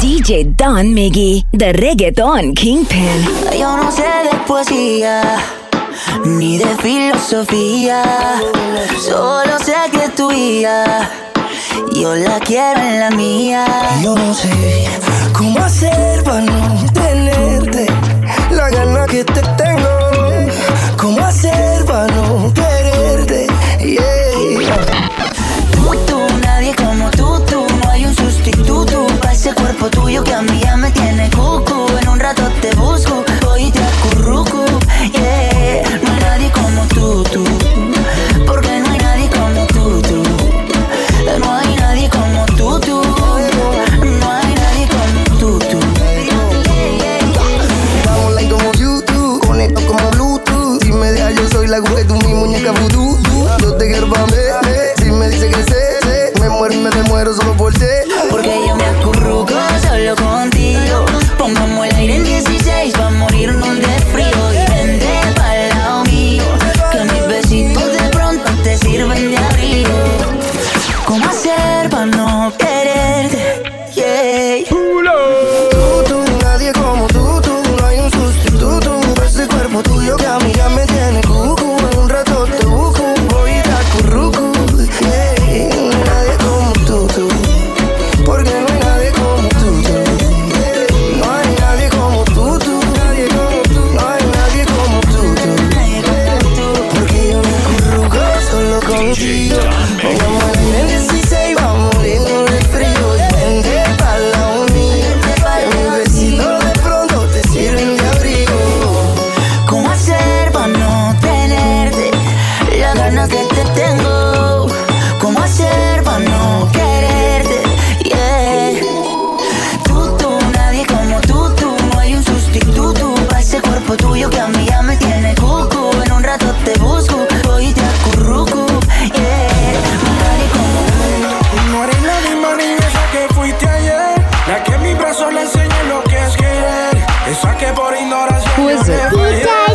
DJ Don Miggy, The Reggaeton Kingpin. Yo no sé de poesía, ni de filosofía. Solo sé que es tuya, yo la quiero en la mía. Yo no sé cómo hacer para no tenerte, la gana que te tengo. Cómo hacer para no quererte, yeah. Tú, tú, nadie como tú, tú, no hay un actitud, tú, pa' ese cuerpo tuyo que a mí ya me tiene cucu. En un rato te busco. Who is it?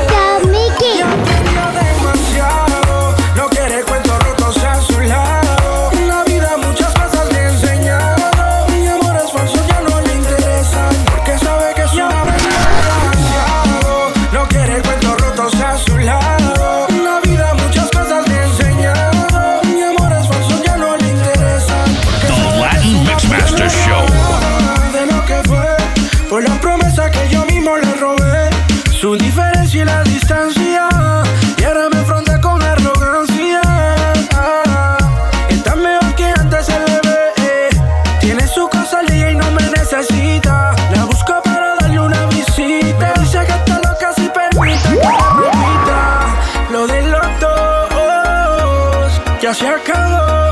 se acabó.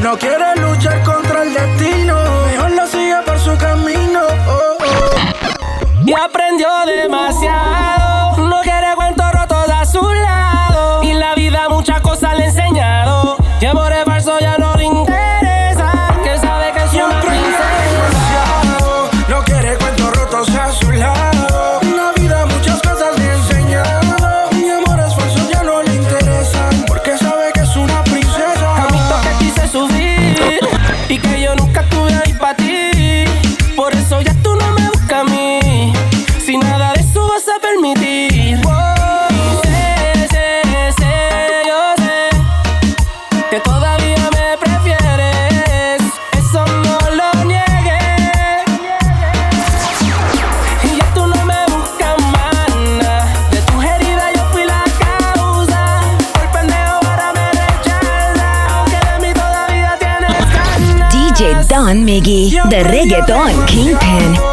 No quiere luchar contra el destino, mejor lo sigue por su camino. Oh, y aprendió de más. on Miggy, the reggaeton kingpin.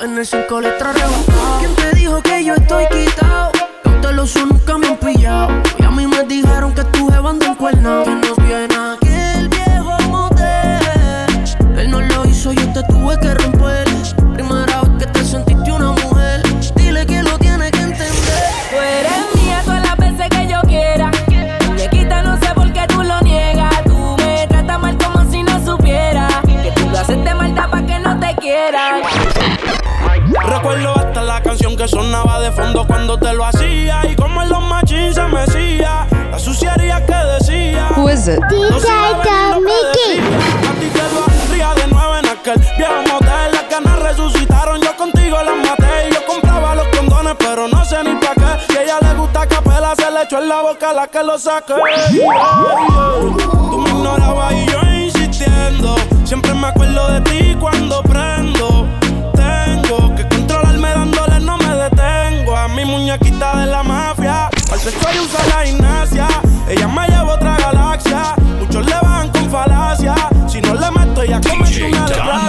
En el 5 letras ¿Quién te dijo que yo estoy quitado? Los lo los nunca me han pillado. Y a mí me dijeron que tú jevando en cuerno. Que no viene aquel viejo motel. Él no lo hizo, yo te tuve que romper. que sonaba de fondo cuando te lo hacía y como en los machines se mecía la suciedad que decía. Who is it? DJ Mickey. A ti te lo hacía de nuevo en aquel viejo motel. Las ganas resucitaron, yo contigo las maté. Y Yo compraba los condones, pero no sé ni pa' qué. Si a ella le gusta capela, se le echó en la boca a la que lo saqué. Tú me ignorabas y yo insistiendo. Siempre me acuerdo de ti cuando mi muñequita de la mafia. Al sexo y usa la gimnasia. Ella me lleva a otra galaxia. Muchos le van con falacia. Si no le mato, ella come una letra.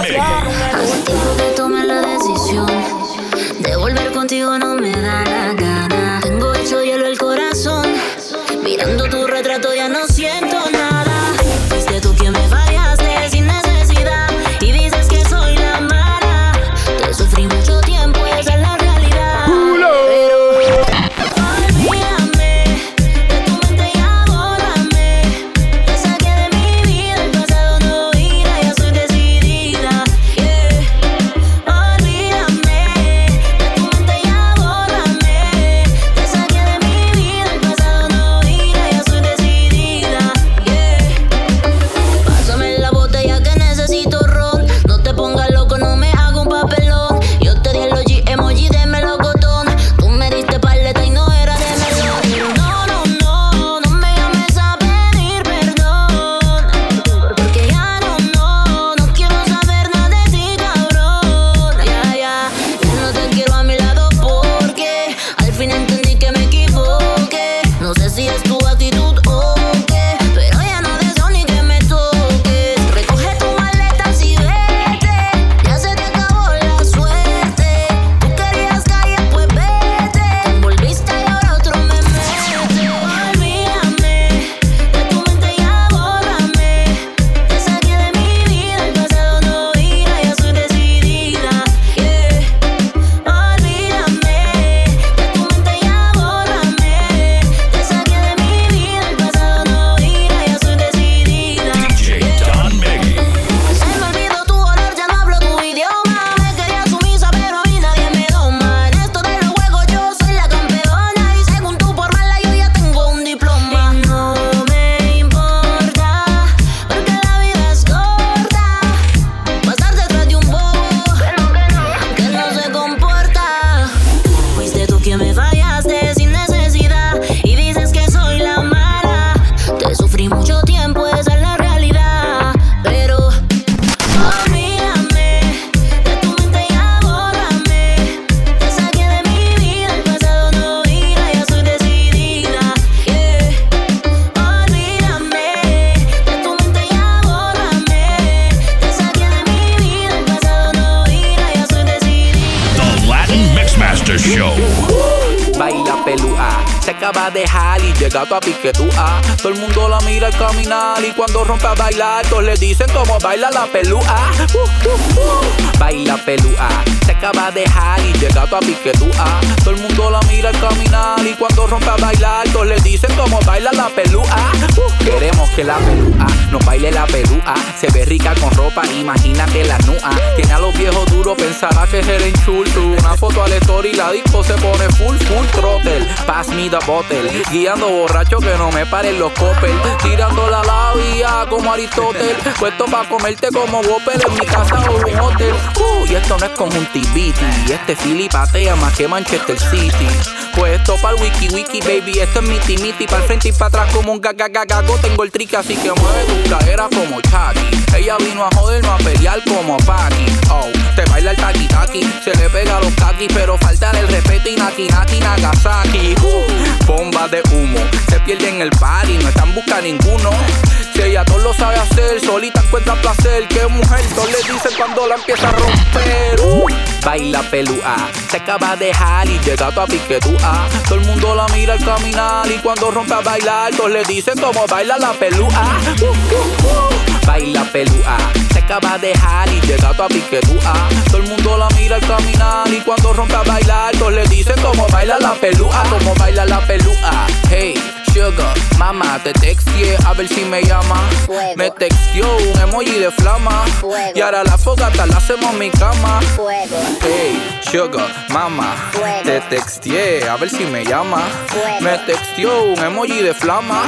Dejar y llega a piquetúa. Todo el mundo la mira al caminar y cuando rompe a bailar, todos le dicen cómo baila la pelúa. Uh, uh, uh. Baila pelúa. Acaba de dejar y llega a piquetúa. Todo el mundo la mira al caminar y cuando rompe a bailar, todos le dicen cómo baila la pelúa. Queremos que la pelúa nos baile la pelúa. Se ve rica con ropa, imagínate la nua. Tiene a los viejos duros, pensará que es el enchulto. Una foto al story, la disco se pone full, full throttle. Pass me the bottle. Guiando borracho que no me paren los copel. Tirando la labia como Aristóteles. Puesto pa' comerte como Whopper en mi casa o un hotel. Uh, y esto no es conjuntiviti. Y este Philly patea más que Manchester City. Pues esto para el wiki wiki, baby. Esto es miti miti. Para frente y para atrás como un gagagagago. Tengo el trick así que mueve tu cadera como Chucky. Ella vino a joderme a pelear como Paki. Oh, te baila el taki taki. Se le pega los kaki, pero falta el respeto y naki naki Nagasaki. Uh, bomba de humo. Se pierde en el party, no están buscando ninguno. Si ella todo lo sabe hacer, solita encuentra placer. Que mujer, todo le dice cuando la empieza a romper. Uh, baila pelúa, se acaba de dejar y llega a piquetúa. Todo el mundo la mira al caminar y cuando rompe a bailar, todos le dicen cómo baila la pelúa. Uh, uh, uh. baila pelúa, se acaba de dejar y llega a piquetúa. Todo el mundo la mira al caminar y cuando rompe a bailar, todos le dicen cómo baila la pelúa, cómo baila la pelúa. Hey. Sugar, mamá, te texteé a ver si me llama. Me texteó un emoji de flama. Y ahora la fogata la hacemos en mi cama. Hey, sugar, mamá, te texteé a ver si me llama. Me texteó un emoji de flama.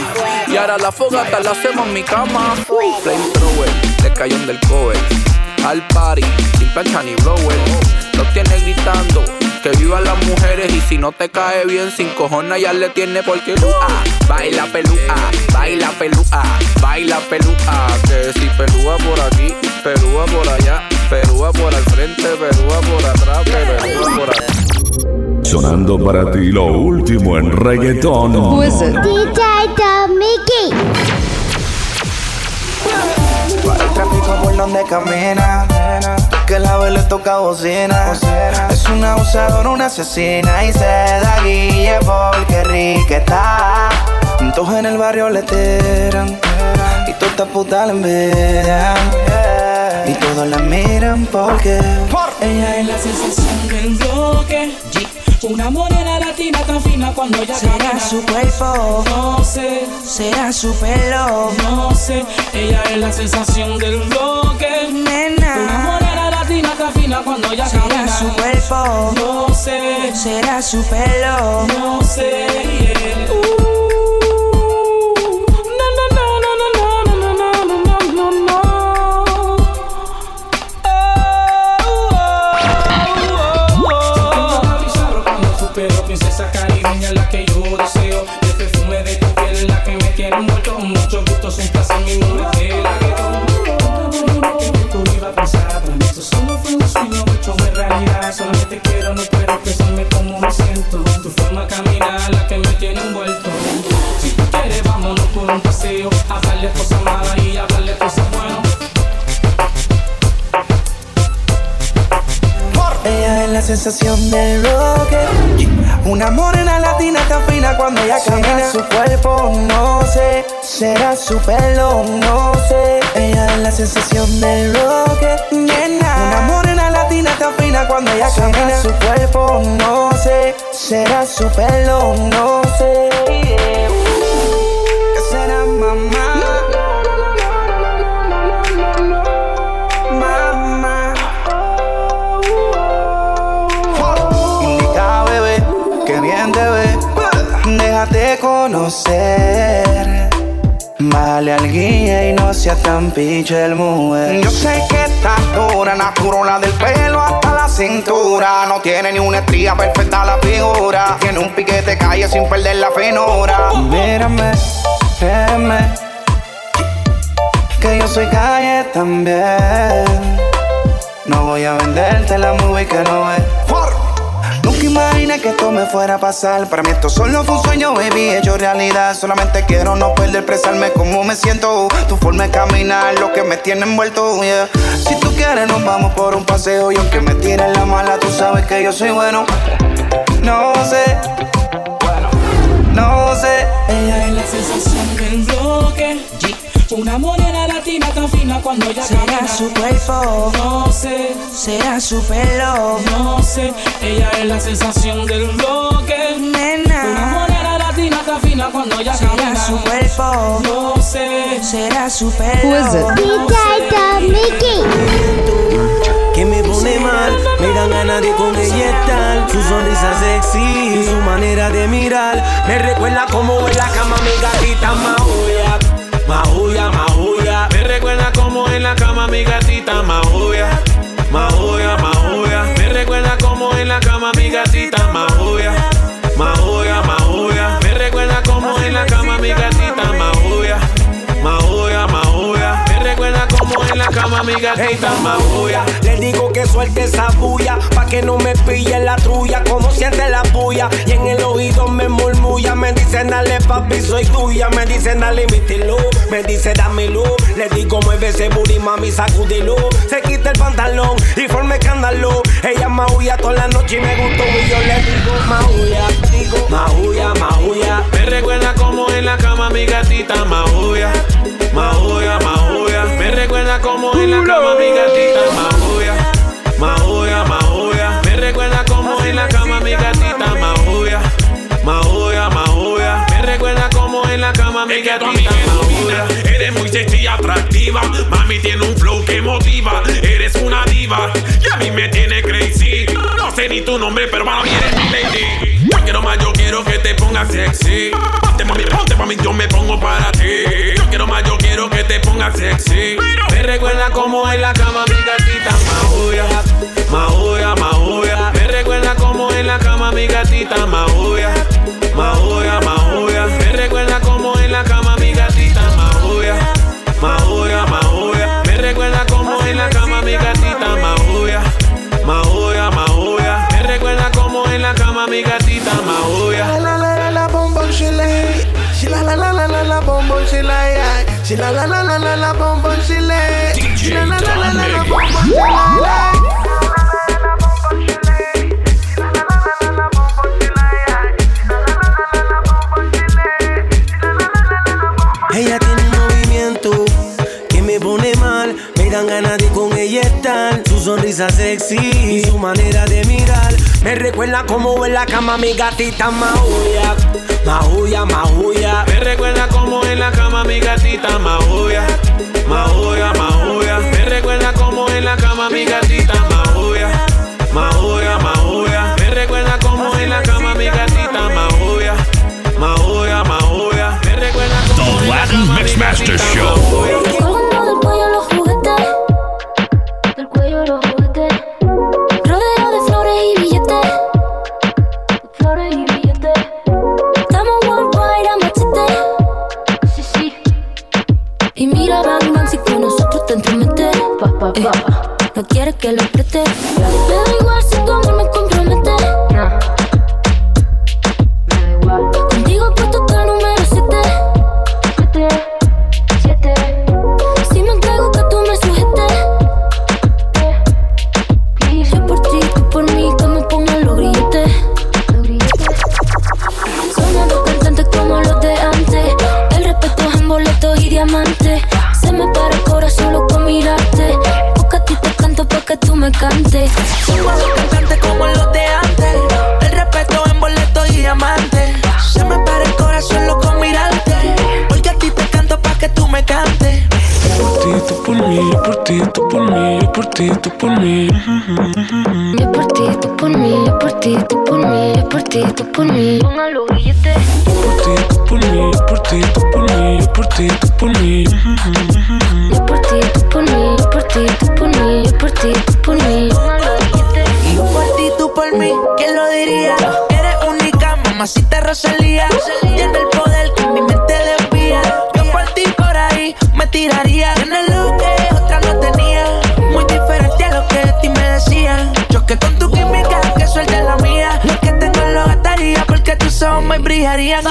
Y ahora la fogata la hacemos en mi cama. Flamethrower, le cayó del cover. Al party, sin plancha ni blower. Los tiene gritando. Que vivan las mujeres y si no te cae bien, sin cojones ya le tiene porque ah, baila pelúa, baila pelúa, baila pelúa. Que si pelúa por aquí, pelúa por allá, pelúa por al frente, pelúa por atrás, pelúa por allá. Sonando para ti lo último en reggaetón. DJ Mickey. Donde camina. Que la vez le toca bocina. Es una abusadora, una asesina. Y se da guille porque rica está. Todos en el barrio le tiran. Y todas estas putas la envidian. Y todos la miran porque. Ella es la sensación. Una morena latina tan fina cuando ella Será camina. su cuerpo. No sé, Será su pelo. no sé. Ella es la sensación del bloque. Una Nena. morena latina tan fina cuando ella Será camina. su cuerpo. No sé, Será su pelo. no sé. yeah. Uh, princesa caribeña la que yo deseo. El perfume de tu piel es la que me tiene envuelto. Mucho gusto, es un placer, mi mujer de la que tú a pensar Para esto solo fue un sueño hecho de realidad. Solamente quiero, no puedo pensarme cómo me siento. Tu forma de caminar la que me tiene envuelto. Si tú quieres vámonos por un paseo. Hablarle cosas malas y hablarle cosas buenas. Ella es la sensación del rocket. Una morena latina tan fina cuando ella camina. Será su cuerpo, no sé. Será su pelo, no sé. Ella es la sensación del rocket. Nena. Una morena latina tan fina cuando ella camina. Será su cuerpo, no sé. Será su pelo, no sé. ¿Qué será? Mamá. Conocer. Vale al guía y no sea tan pinche el mujer. Yo sé que estás dura, natural del pelo hasta la cintura. No tiene ni una estría perfecta la figura. Tiene un piquete calle sin perder la finura. Mírame, créeme, que yo soy calle también. No voy a venderte la movie que no es. Nunca imaginé que esto me fuera a pasar. Para mí esto solo fue un sueño, baby, hecho realidad. Solamente quiero no perder, expresarme como me siento. Tu forma de caminar, lo que me tiene envuelto, yeah. Si tú quieres, nos vamos por un paseo. Y aunque me tiren la mala, tú sabes que yo soy bueno. No sé, bueno, no sé. Ella es la sensación del bloque una morena latina tan fina cuando ella Será camina. su cuerpo, No sé, será su pelo. no sé. Ella es la sensación del bloque. Una Nena, morena latina tan fina cuando ella será camina. su cuerpo, No sé. será su Who is pelo. Que me pone mal, me dan ganas de con ella estar. Su sonrisa sexy, su manera de mirar. Me recuerda como en la cama mi gatita mi gatita maulla. Le digo que suelte esa bulla, pa' que no me pille la trulla, como siente la bulla. Y en el oído me murmulla, me dicen dale papi, soy tuya. Me dicen dale mítelo, me dice dámelo. Le digo mueve ese booty, mami, sacúdelo. Se quita el pantalón y forma escándalo. Ella maulla toda la noche y me gustó y yo le digo maulla, digo maulla, maulla. Me recuerda como en la cama mi gatita maulla, en la cama mi gatita maulla, maulla, maulla. Me recuerda como en la cama mi gatita maulla, maulla, maulla. Me recuerda como en la cama mi gatita maulla. Eres muy sexy y atractiva. Mami tiene un flow que motiva. Eres una diva y a mí me tiene crazy. Sé ni tu nombre, pero mami eres mi lady. Yo quiero más, yo quiero que te pongas sexy. Ponte mami, ponte mami, yo me pongo para ti. Yo quiero más, yo quiero que te pongas sexy. Me recuerda como en la cama mi gatita maulla, maulla, maulla. Me recuerda como en la cama mi gatita maulla, bombón she lay. She la la la la la la bombón she lay. She la la la la la la bombón she lay. Sonrisa sexy y su manera de mirar. Me recuerda como en la cama mi gatita maulla. Maulla, maulla. Me recuerda como en la cama mi gatita maulla, maulla, maulla. Me recuerda como en la cama mi gatita maulla, maulla, maulla. Me recuerda como en la cama mi gatita maulla, maulla, maulla. Me recuerda como en la Latin cama mi Mixmaster Show. Ti, tú por mí. Yo por ti, tú por mí, yo por ti, tú por mí, yo por ti, tú por mí. Pongan los grilletes. Por ti, tú por mí, yo por ti, tú por mí, yo por ti, tú por mí. Yo por ti, tú por mí, yo por ti, tú por mí, yo por ti, tú por mí. Yo por ti, tú por mí, ¿quién lo diría? Eres única, mamacita Rosalía. Tiene día a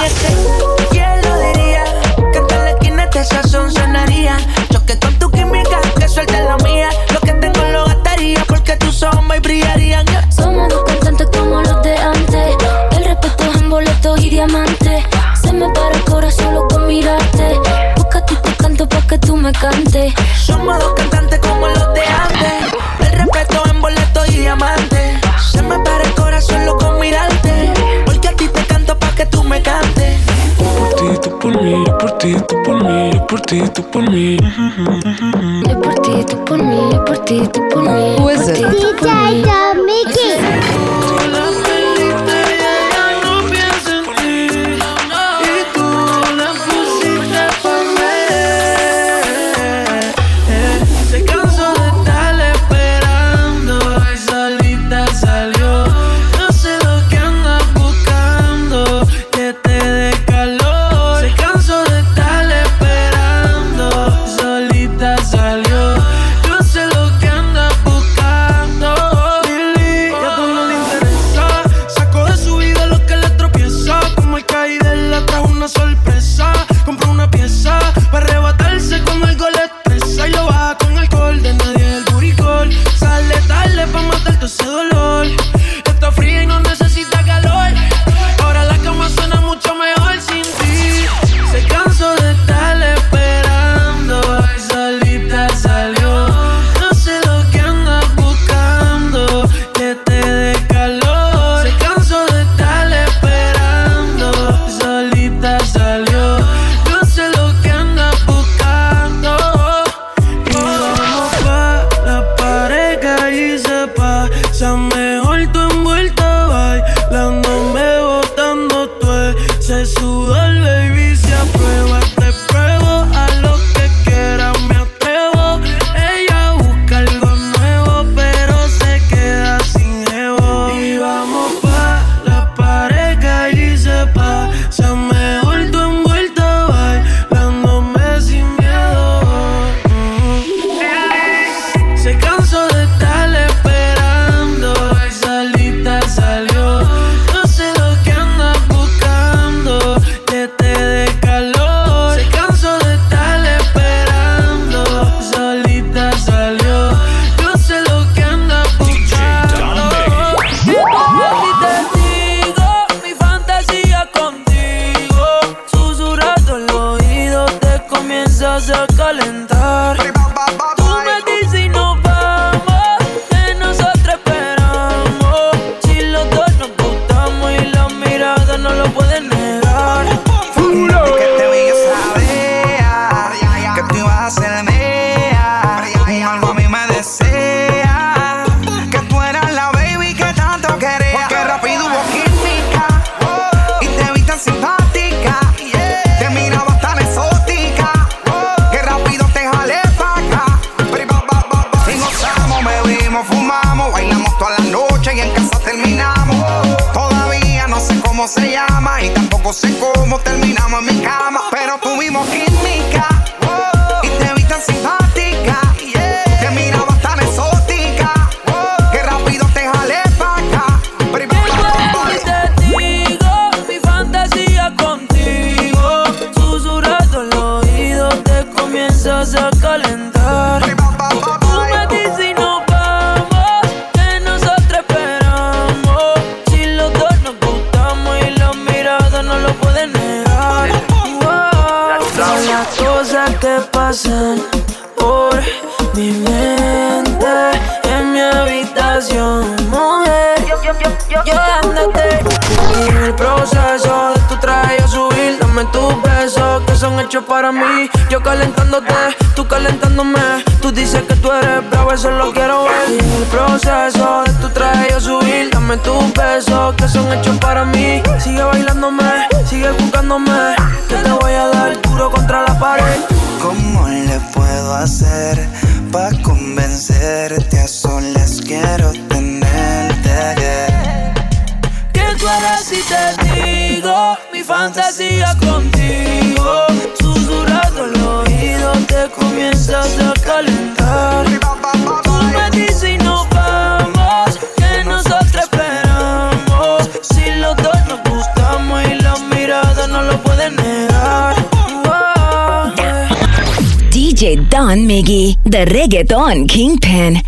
¿Quién lo diría? Que en la esquina este sazón sonaría. Choque con tu química, que suelte la mía. Lo que tengo lo gastaría porque tus ojos brillarían. Somos dos cantantes como los de antes. El respeto es en boletos y diamantes. Se me para el corazón solo con mirarte. Busca tu canto pa' que tú me cantes. Somos dos por ti, tu por mim. É eu por ti, tu por mim, é eu por ti, tu por mim. É Coisa. DJ Dominique. comienzas a calentar. calentándote, tú calentándome. Tú dices que tú eres bravo, eso lo quiero ver. Y en el proceso de tu traje yo subir, dame tus besos que son hechos para mí. Sigue bailándome, sigue buscándome, que te voy a dar duro contra la pared. ¿Cómo le puedo hacer pa convencerte a solas quiero tenerte? ¿Qué tú si te digo mi fantasía contigo? por el oído te comienzas a calentar. Tú me dices y nos vamos, que nosotros esperamos. Si los dos nos gustamos y las miradas no lo pueden negar. Wow. DJ Don Miggy, The Reggaeton Kingpin.